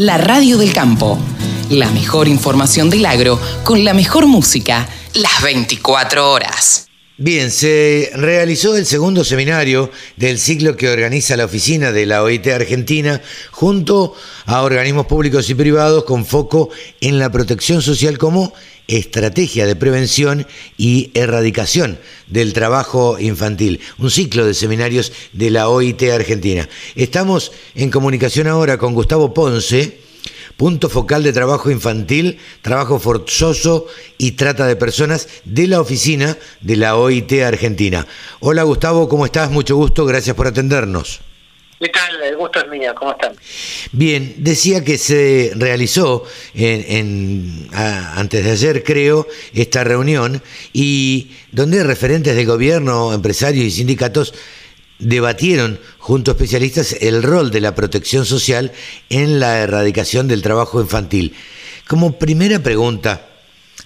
La radio del campo. La mejor información del agro con la mejor música las 24 horas. Bien, se realizó el segundo seminario del ciclo que organiza la oficina de la OIT Argentina junto a organismos públicos y privados con foco en la protección social como estrategia de prevención y erradicación del trabajo infantil, un ciclo de seminarios de la OIT Argentina. Estamos en comunicación ahora con Gustavo Ponce, punto focal de trabajo infantil, trabajo forzoso y trata de personas de la oficina de la OIT Argentina. Hola Gustavo, ¿cómo estás? Mucho gusto, gracias por atendernos. ¿Qué tal? El gusto es mío, ¿cómo están? Bien, decía que se realizó en, antes de ayer, creo, esta reunión y donde referentes de gobierno, empresarios y sindicatos debatieron junto a especialistas el rol de la protección social en la erradicación del trabajo infantil. Como primera pregunta,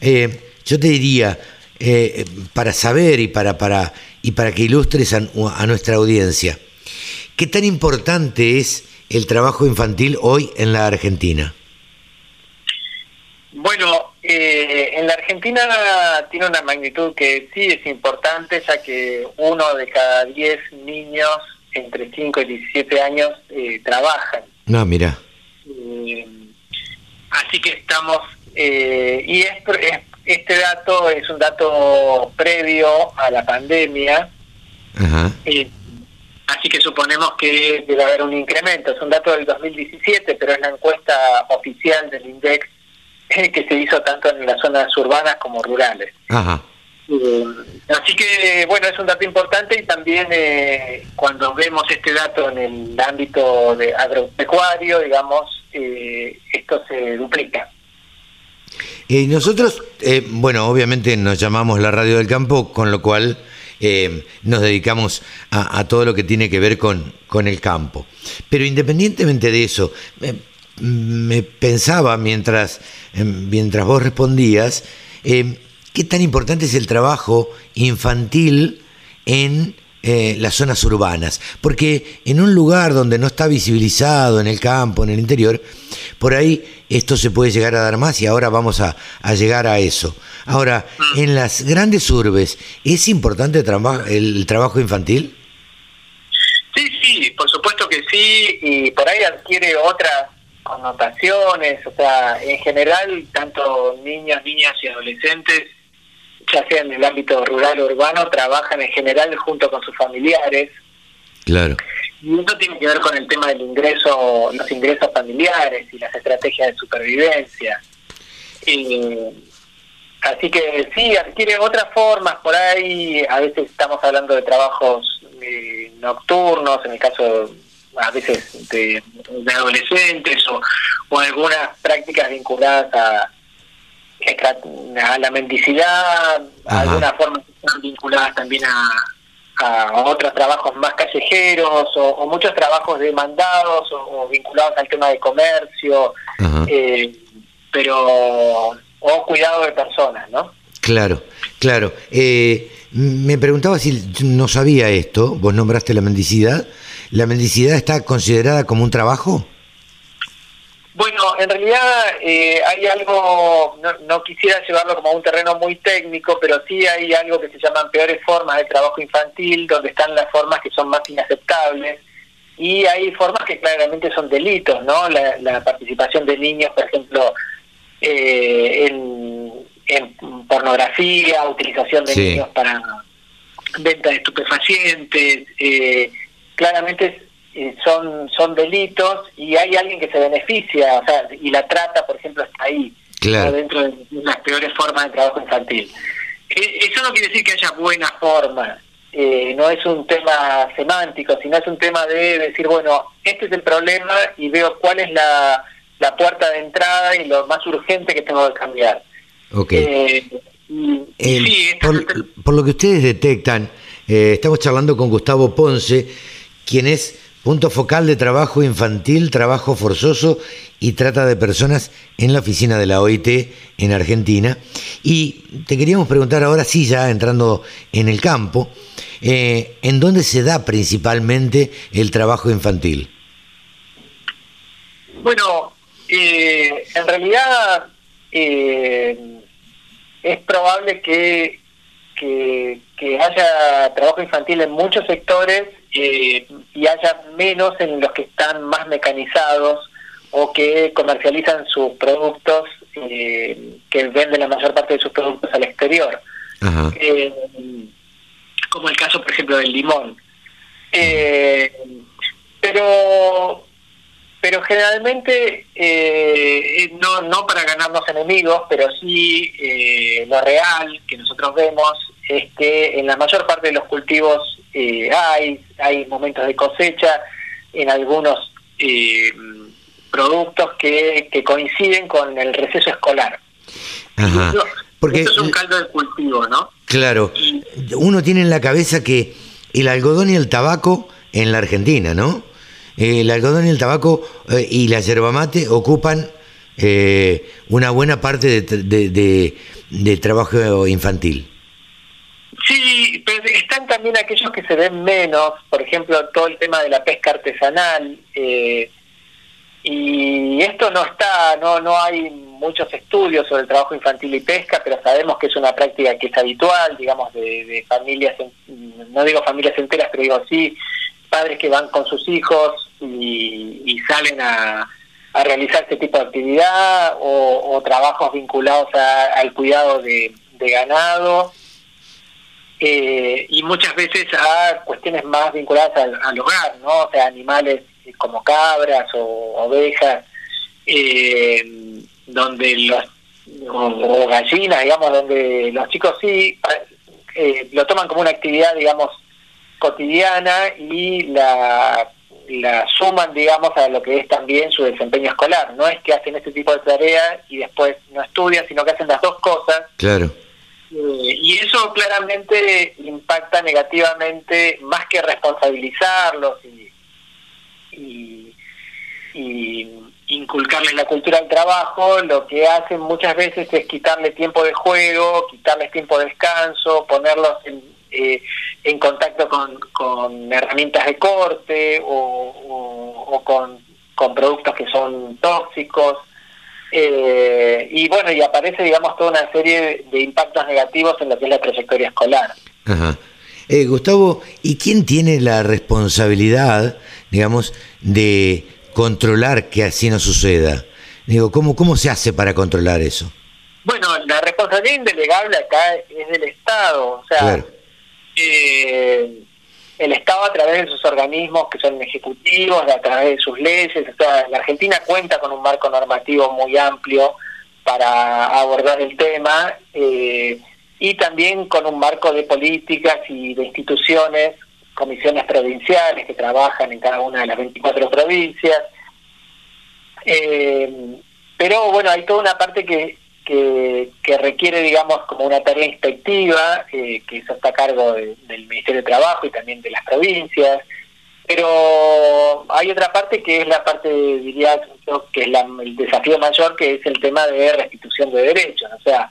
eh, yo te diría, eh, para saber y para, para, y para que ilustres a nuestra audiencia, ¿Qué tan importante es el trabajo infantil hoy en la Argentina? Bueno, eh, en la Argentina tiene una magnitud que sí es importante, ya que uno de cada diez niños entre 5 y 17 años eh, trabajan. No, mira. Eh, así que estamos, y es, este dato es un dato previo a la pandemia. Ajá. Así que suponemos que debe haber un incremento. Es un dato del 2017, pero es la encuesta oficial del INDEX que se hizo tanto en las zonas urbanas como rurales. Eh, así que, bueno, es un dato importante y también eh, cuando vemos este dato en el ámbito de agropecuario, digamos, eh, esto se duplica. Y nosotros, bueno, obviamente nos llamamos la radio del campo, con lo cual nos dedicamos a, todo lo que tiene que ver con, con el campo. Pero independientemente de eso, me pensaba mientras, em, mientras vos respondías, em, qué tan importante es el trabajo infantil en eh, las zonas urbanas, porque en un lugar donde no está visibilizado, en el campo, en el interior, por ahí esto se puede llegar a dar más y ahora vamos a, llegar a eso. Ahora, en las grandes urbes, ¿es importante el trabajo infantil? Sí, sí, por supuesto que sí, y por ahí adquiere otras connotaciones, o sea, en general, tanto niños, niñas y adolescentes ya sea en el ámbito rural o urbano, trabajan en general junto con sus familiares. Claro. Y eso tiene que ver con el tema del ingreso, los ingresos familiares y las estrategias de supervivencia. así que sí, adquiere otras formas por ahí. A veces estamos hablando de trabajos eh, nocturnos, en el caso a veces de, adolescentes o, o algunas prácticas vinculadas a, a la mendicidad, algunas formas están vinculadas también a, otros trabajos más callejeros o, muchos trabajos demandados o, vinculados al tema de comercio, eh, pero o cuidado de personas, ¿no? Claro, claro. Eh, me preguntaba si no sabía esto, vos nombraste la mendicidad. ¿La mendicidad está considerada como un trabajo? Bueno, en realidad eh, hay algo, no, quisiera llevarlo como a un terreno muy técnico, pero sí hay algo que se llaman peores formas de trabajo infantil, donde están las formas que son más inaceptables, y hay formas que claramente son delitos, ¿no? La, participación de niños, por ejemplo, eh, en, pornografía, utilización de niños para venta de estupefacientes, eh, claramente son, son delitos y hay alguien que se beneficia, o sea, y la trata, por ejemplo, está ahí, dentro de las peores formas de trabajo infantil. E, eso no quiere decir que haya buenas formas, eh, no es un tema semántico, sino es un tema de decir, bueno, este es el problema y veo cuál es la, la puerta de entrada y lo más urgente que tengo que cambiar. Okay. Eh, por, lo que ustedes detectan, eh, estamos charlando con Gustavo Ponce, quien es punto focal de trabajo infantil, trabajo forzoso y trata de personas en la oficina de la OIT en Argentina. Y te queríamos preguntar ahora, sí, ya entrando en el campo, eh, ¿en dónde se da principalmente el trabajo infantil? Bueno, Eh, en realidad eh, es probable que, que, haya trabajo infantil en muchos sectores eh, y haya menos en los que están más mecanizados o que comercializan sus productos, que venden la mayor parte de sus productos al exterior. como el caso, por ejemplo, del limón. pero pero generalmente eh, no, no para ganarnos enemigos, pero sí eh, lo real que nosotros vemos es que en la mayor parte de los cultivos eh, hay, hay momentos de cosecha en algunos productos que, que, coinciden con el receso escolar. Ajá. Porque, es un caldo de cultivo, ¿no? Claro. Uno tiene en la cabeza que el algodón y el tabaco en la Argentina, ¿no? Eh, el algodón y el tabaco eh, y la yerba mate ocupan eh, una buena parte de, trabajo infantil. Sí, también aquellos que se ven menos, por ejemplo, todo el tema de la pesca artesanal. y esto no está, no, no hay muchos estudios sobre el trabajo infantil y pesca, pero sabemos que es una práctica que es habitual, digamos, de, familias, no digo familias enteras, pero digo sí, padres que van con sus hijos y, salen a, realizar este tipo de actividad o, trabajos vinculados al cuidado de, ganado eh, y muchas veces a cuestiones más vinculadas al, hogar, ¿no? O sea, animales como cabras o ovejas, eh, donde los o, gallinas, digamos, donde los chicos sí eh, lo toman como una actividad, digamos, cotidiana y la, la suman, digamos, a lo que es también su desempeño escolar. No es que hacen este tipo de tareas y después no estudian, sino que hacen las dos cosas. Claro. Eh, y eso claramente impacta negativamente, más que responsabilizarlos y, y, y inculcarles la cultura del trabajo, lo que hacen muchas veces es quitarle tiempo de juego, quitarles tiempo de descanso, ponerlos en, eh, en contacto con, con, herramientas de corte o, con, con, productos que son tóxicos. Eh, y bueno, y aparece, digamos, toda una serie de impactos negativos en lo que es la trayectoria escolar. Ajá. Eh, Gustavo, ¿y quién tiene la responsabilidad, digamos, de controlar que así no suceda? Digo, ¿cómo, cómo se hace para controlar eso? Bueno, la responsabilidad indelegable acá es del Estado, o sea, eh, el Estado a través de sus organismos que son ejecutivos, a través de sus leyes, o sea, la Argentina cuenta con un marco normativo muy amplio para abordar el tema eh, y también con un marco de políticas y de instituciones, comisiones provinciales que trabajan en cada una de las 24 provincias. Eh, pero bueno, hay toda una parte que que, requiere, digamos, como una tarea inspectiva, eh, que eso está a cargo del Ministerio de Trabajo y también de las provincias. Pero hay otra parte que es la parte, diría, que es el desafío mayor, que es el tema de restitución de derechos. O sea,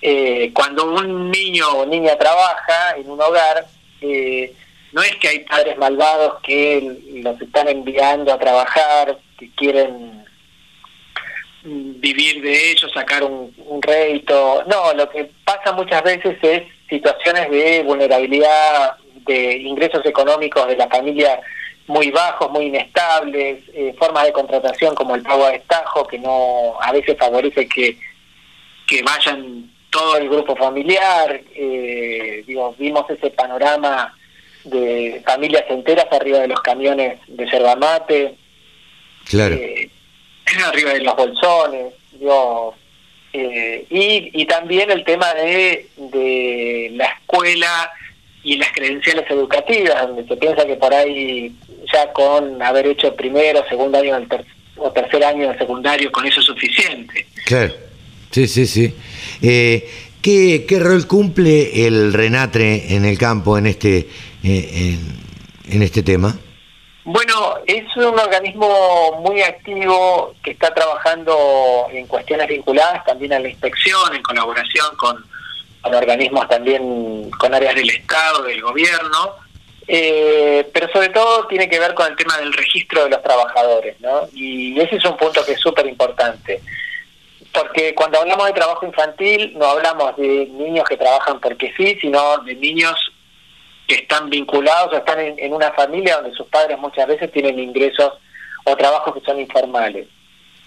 eh, cuando un niño o niña trabaja en un hogar, eh, no es que hay padres malvados que los están enviando a trabajar, que quieren vivir de ellos, sacar un, rédito. No, lo que pasa muchas veces es situaciones de vulnerabilidad, de ingresos económicos de la familia muy bajos, muy inestables, eh, formas de contratación como el pago a destajo, que no a veces favorece que, que vayan todo el grupo familiar. Eh, digo, vimos ese panorama de familias enteras arriba de los camiones de yerba mate. Claro. Eh, arriba de los bolsones, yo eh, y, y también el tema de, de la escuela y las credenciales educativas, donde se piensa que por ahí ya con haber hecho primero, segundo año o tercer año de secundario, con eso es suficiente. Claro, sí, sí, sí. Eh, ¿qué, ¿Qué rol cumple el Renatre en el campo en este, eh, en este tema? Bueno, es un organismo muy activo que está trabajando en cuestiones vinculadas también a la inspección, en colaboración con, organismos también, con áreas del Estado, del gobierno. Eh, pero sobre todo tiene que ver con el tema del registro de los trabajadores, ¿no? Y ese es un punto que es súper importante. Porque cuando hablamos de trabajo infantil, no hablamos de niños que trabajan porque sí, sino de niños que están vinculados o están en, una familia donde sus padres muchas veces tienen ingresos o trabajos que son informales.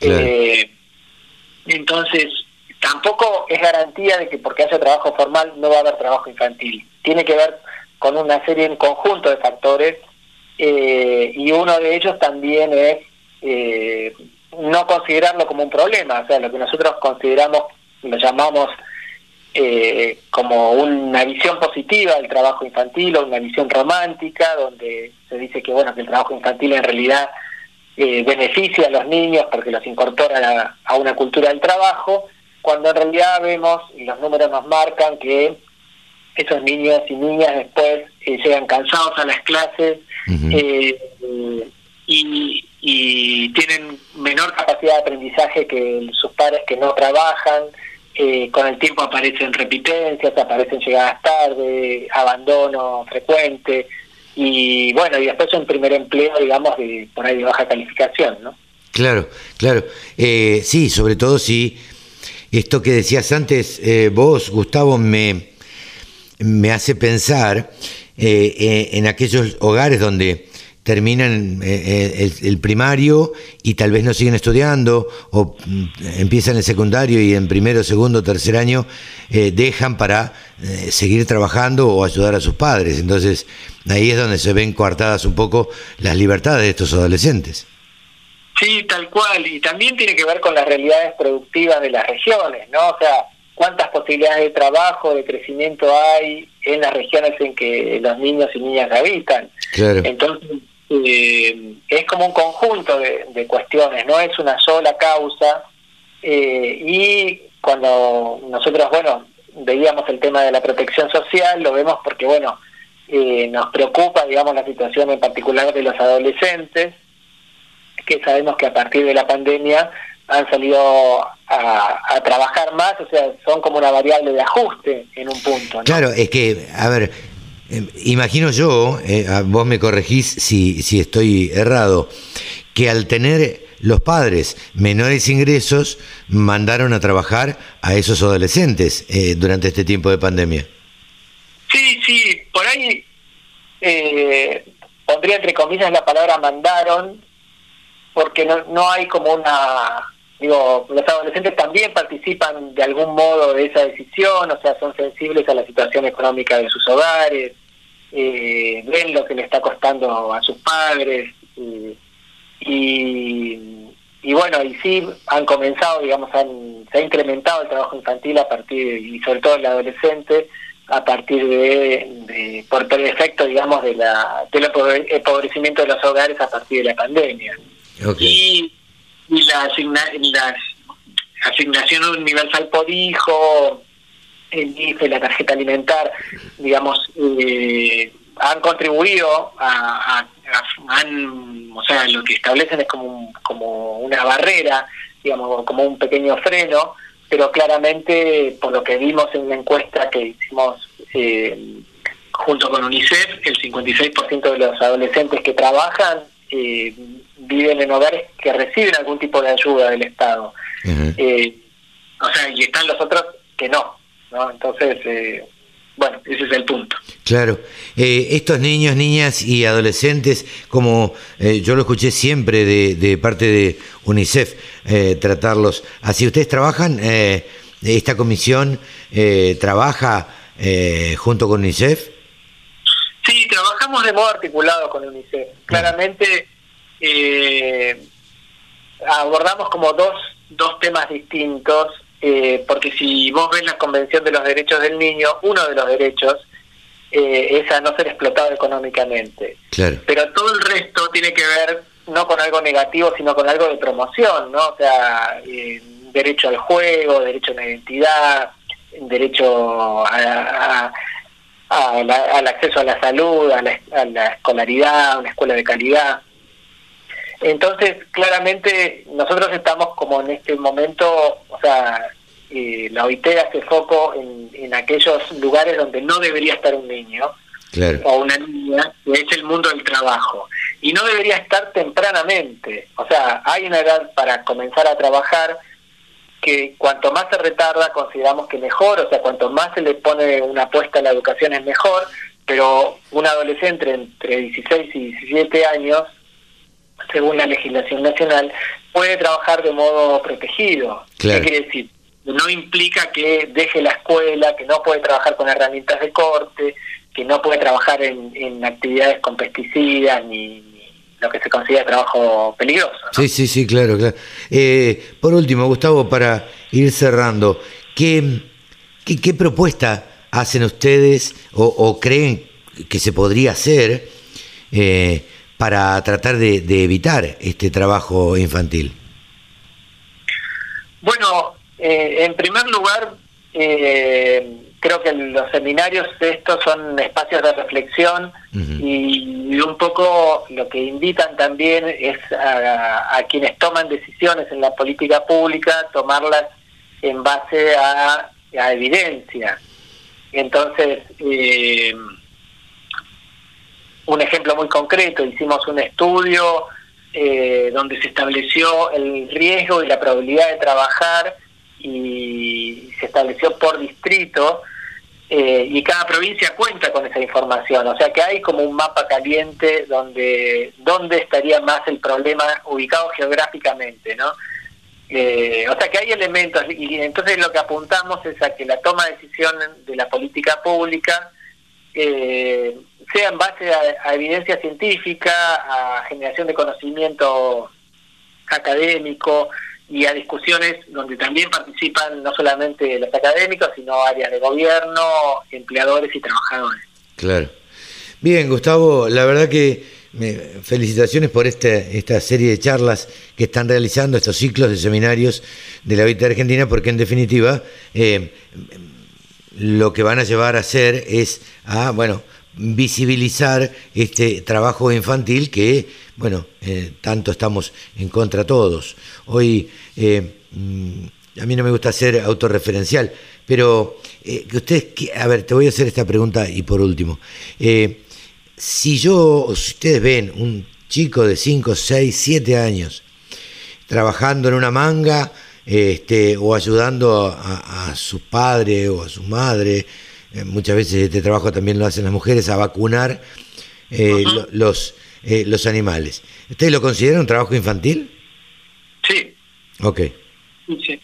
Eh, entonces, tampoco es garantía de que porque haya trabajo formal no va a haber trabajo infantil. Tiene que ver con una serie en conjunto de factores eh, y uno de ellos también es eh, no considerarlo como un problema, o sea, lo que nosotros consideramos, lo llamamos eh, como una visión positiva del trabajo infantil o una visión romántica, donde se dice que bueno que el trabajo infantil en realidad eh, beneficia a los niños porque los incorpora a, una cultura del trabajo, cuando en realidad vemos, y los números nos marcan, que esos niños y niñas después eh, llegan cansados a las clases y, y tienen menor capacidad de aprendizaje que sus padres que no trabajan, eh, con el tiempo aparecen repitencias, aparecen llegadas tarde, abandono frecuente y bueno, y después un primer empleo, digamos, de, por ahí de baja calificación, ¿no? Claro, claro. Eh, sí, sobre todo si esto que decías antes, eh, vos, Gustavo, me, me hace pensar en aquellos hogares donde terminan eh, eh, el, primario y tal vez no siguen estudiando o mm, empiezan el secundario y en primero, segundo, tercer año eh, dejan para seguir trabajando o ayudar a sus padres. Entonces ahí es donde se ven coartadas un poco las libertades de estos adolescentes. Sí, tal cual. Y también tiene que ver con las realidades productivas de las regiones, ¿no? O sea, cuántas posibilidades de trabajo, de crecimiento hay en las regiones en que los niños y niñas habitan. Claro. Entonces, eh, es como un conjunto de, cuestiones, no es una sola causa. Eh, y cuando nosotros, bueno, veíamos el tema de la protección social, lo vemos porque, bueno, eh, nos preocupa, digamos, la situación en particular de los adolescentes, que sabemos que a partir de la pandemia han salido a, a, trabajar más, o sea, son como una variable de ajuste en un punto. Claro, es que, a ver, eh, imagino yo, eh, vos me corregís si, si estoy errado, que al tener los padres menores ingresos mandaron a trabajar a esos adolescentes eh, durante este tiempo de pandemia. Sí, sí, por ahí pondría entre comillas la palabra mandaron, porque no, no hay como una digo, los adolescentes también participan de algún modo de esa decisión, o sea, son sensibles a la situación económica de sus hogares, eh, ven lo que le está costando a sus padres, y, y, bueno, y sí han comenzado, digamos, han, se ha incrementado el trabajo infantil a partir, y sobre todo el adolescente, a partir de, por, por efecto, digamos, de la, del empobrecimiento de los hogares a partir de la pandemia. Y y la, asigna, la asignación universal por hijo, el IFE, la tarjeta alimentar, digamos, eh, han contribuido a, han, o sea, lo que establecen es como, como una barrera, digamos, como un pequeño freno, pero claramente, por lo que vimos en una encuesta que hicimos eh, junto con UNICEF, el 56% de los adolescentes que trabajan eh, viven en hogares que reciben algún tipo de ayuda del Estado. Eh, o sea, y están los otros que no, ¿no? Entonces, eh, bueno, ese es el punto. Claro. Eh, estos niños, niñas y adolescentes, como yo lo escuché siempre de, de parte de UNICEF, tratarlos así. ¿Ustedes trabajan? ¿Esta comisión trabaja junto con UNICEF? Sí, trabajamos de modo articulado con UNICEF. Claramente eh, abordamos como dos, dos temas distintos, eh, porque si vos ves la Convención de los Derechos del Niño, uno de los derechos eh, es a no ser explotado económicamente. Pero todo el resto tiene que ver no con algo negativo, sino con algo de promoción, ¿no? O sea, eh, derecho al juego, derecho a una identidad, derecho a, al acceso a la salud, a la, a la escolaridad, a una escuela de calidad. Entonces, claramente, nosotros estamos como en este momento, o sea, eh, la OIT hace foco en, aquellos lugares donde no debería estar un niño. o una niña, que es el mundo del trabajo. Y no debería estar tempranamente. O sea, hay una edad para comenzar a trabajar que cuanto más se retarda consideramos que mejor, o sea, cuanto más se le pone una apuesta a la educación es mejor, pero un adolescente entre 16 y 17 años, según la legislación nacional, puede trabajar de modo protegido. ¿Qué quiere decir? No implica que deje la escuela, que no puede trabajar con herramientas de corte, que no puede trabajar en, actividades con pesticidas ni, lo que se considera trabajo peligroso. Sí, sí, sí, claro, claro. Eh, por último, Gustavo, para ir cerrando, ¿qué, qué, propuesta hacen ustedes o, creen que se podría hacer eh, para tratar de, evitar este trabajo infantil? Bueno, eh, en primer lugar, eh, creo que los seminarios estos son espacios de reflexión y, un poco lo que invitan también es a, quienes toman decisiones en la política pública tomarlas en base a, evidencia. Entonces, eh, ejemplo muy concreto, hicimos un estudio eh, donde se estableció el riesgo y la probabilidad de trabajar y se estableció por distrito eh, y cada provincia cuenta con esa información, o sea que hay como un mapa caliente donde, donde estaría más el problema ubicado geográficamente, ¿no? Eh, o sea que hay elementos y entonces lo que apuntamos es a que la toma de decisión de la política pública eh, sea en base a, evidencia científica, a generación de conocimiento académico, y a discusiones donde también participan no solamente los académicos, sino áreas de gobierno, empleadores y trabajadores. Claro. Bien, Gustavo, la verdad que felicitaciones por este, esta serie de charlas que están realizando, estos ciclos de seminarios de la vida argentina, porque en definitiva eh, lo que van a llevar a hacer es a, bueno, visibilizar este trabajo infantil que, bueno, eh, tanto estamos en contra todos. Hoy, eh, mm, a mí no me gusta ser autorreferencial, pero eh, que ustedes, a ver, te voy a hacer esta pregunta y por último. si yo, si ustedes ven un chico de 5, 6, 7 años trabajando en una manga, este, o ayudando a, a su padre o a su madre, eh, muchas veces este trabajo también lo hacen las mujeres, a vacunar eh, los, eh, los animales. ¿Ustedes lo consideran un trabajo infantil? Sí. Ok. Sí.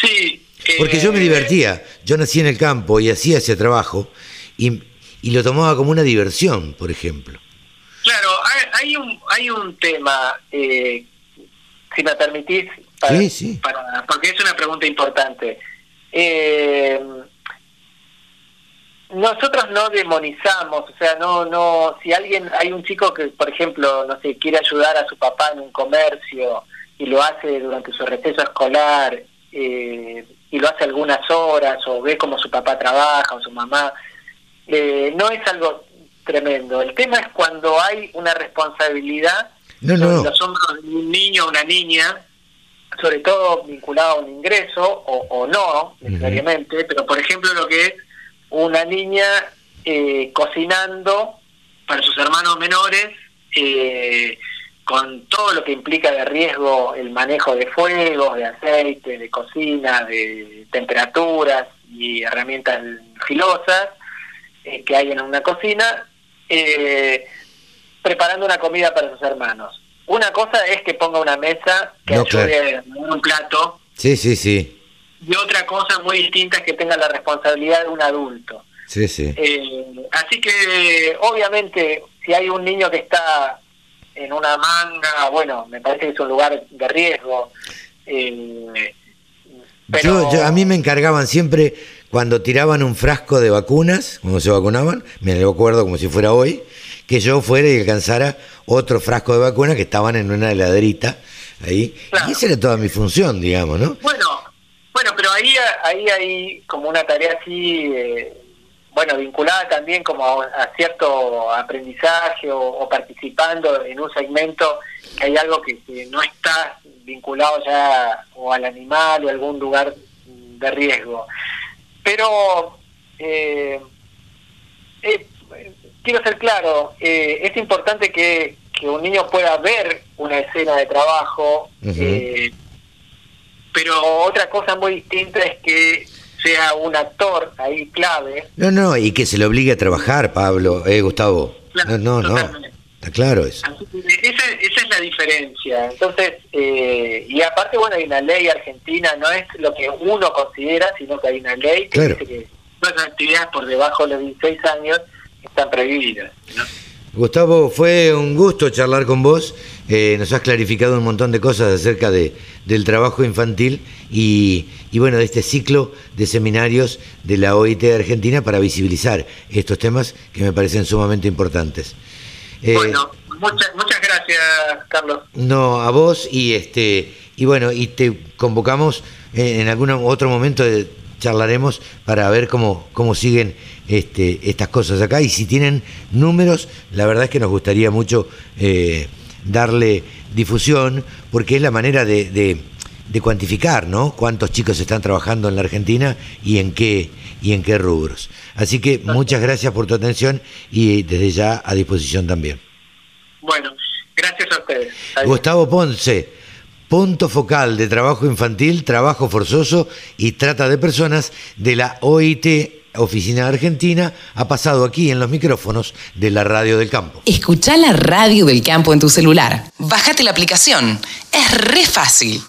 sí Porque yo me divertía, yo nací en el campo y hacía ese trabajo y, y lo tomaba como una diversión, por ejemplo. Claro, hay, un, hay un tema, si me permitís, sí, sí. porque es una pregunta importante. Eh, nosotros no demonizamos, o sea, no, no, si alguien, hay un chico que, por ejemplo, no sé, quiere ayudar a su papá en un comercio y lo hace durante su receso escolar eh, y lo hace algunas horas o ve cómo su papá trabaja o su mamá, eh, no es algo tremendo. El tema es cuando hay una responsabilidad no, no. los hombros de un niño o una niña, sobre todo vinculado a un ingreso o, o no necesariamente, pero por ejemplo lo que es una niña eh, cocinando para sus hermanos menores, eh, con todo lo que implica de riesgo el manejo de fuegos, de aceite, de cocina, de temperaturas y herramientas filosas eh, que hay en una cocina, preparando una comida para sus hermanos. Una cosa es que ponga una mesa, que ayude un plato. Sí, sí, sí y otra cosa muy distinta es que tenga la responsabilidad de un adulto. Sí, sí. Eh, así que, obviamente, si hay un niño que está en una manga, bueno, me parece que es un lugar de riesgo. Eh, pero... yo, a mí me encargaban siempre, cuando tiraban un frasco de vacunas, cuando se vacunaban, me lo acuerdo como si fuera hoy, que yo fuera y alcanzara otro frasco de vacunas que estaban en una heladerita ahí. Y esa era toda mi función, digamos, ¿no? Bueno, bueno, pero ahí, ahí hay como una tarea así, eh, bueno, vinculada también como a, cierto aprendizaje o, participando en un segmento que hay algo que, no está vinculado ya o al animal o a algún lugar de riesgo. Pero eh, eh, quiero ser claro, eh, es importante que, que, un niño pueda ver una escena de trabajo, eh, pero otra cosa muy distinta es que sea un actor ahí clave. No, no, y que se le obligue a trabajar, Pablo, eh, Gustavo. no, no, no. Está claro eso. Esa, esa, es la diferencia. Entonces, eh, y aparte, bueno, hay una ley argentina, no es lo que uno considera, sino que hay una ley que dice que todas las actividades por debajo de los 16 años están prohibidas. Gustavo, fue un gusto charlar con vos. Eh, nos has clarificado un montón de cosas acerca de, del trabajo infantil y, y, bueno, de este ciclo de seminarios de la OIT de Argentina para visibilizar estos temas que me parecen sumamente importantes. Eh, bueno, muchas, muchas gracias, Carlos. No, a vos y este y bueno, y te convocamos en algún otro momento de charlaremos para ver cómo, cómo siguen este, estas cosas acá y si tienen números, la verdad es que nos gustaría mucho eh, darle difusión porque es la manera de, de, de, cuantificar, ¿no? Cuántos chicos están trabajando en la Argentina y en qué y en qué rubros. Así que muchas gracias por tu atención y desde ya a disposición también. Bueno, gracias a ustedes. Gustavo Ponce punto focal de trabajo infantil, trabajo forzoso y trata de personas de la OIT Oficina Argentina ha pasado aquí en los micrófonos de la Radio del Campo. Escucha la Radio del Campo en tu celular. Bájate la aplicación. Es re fácil.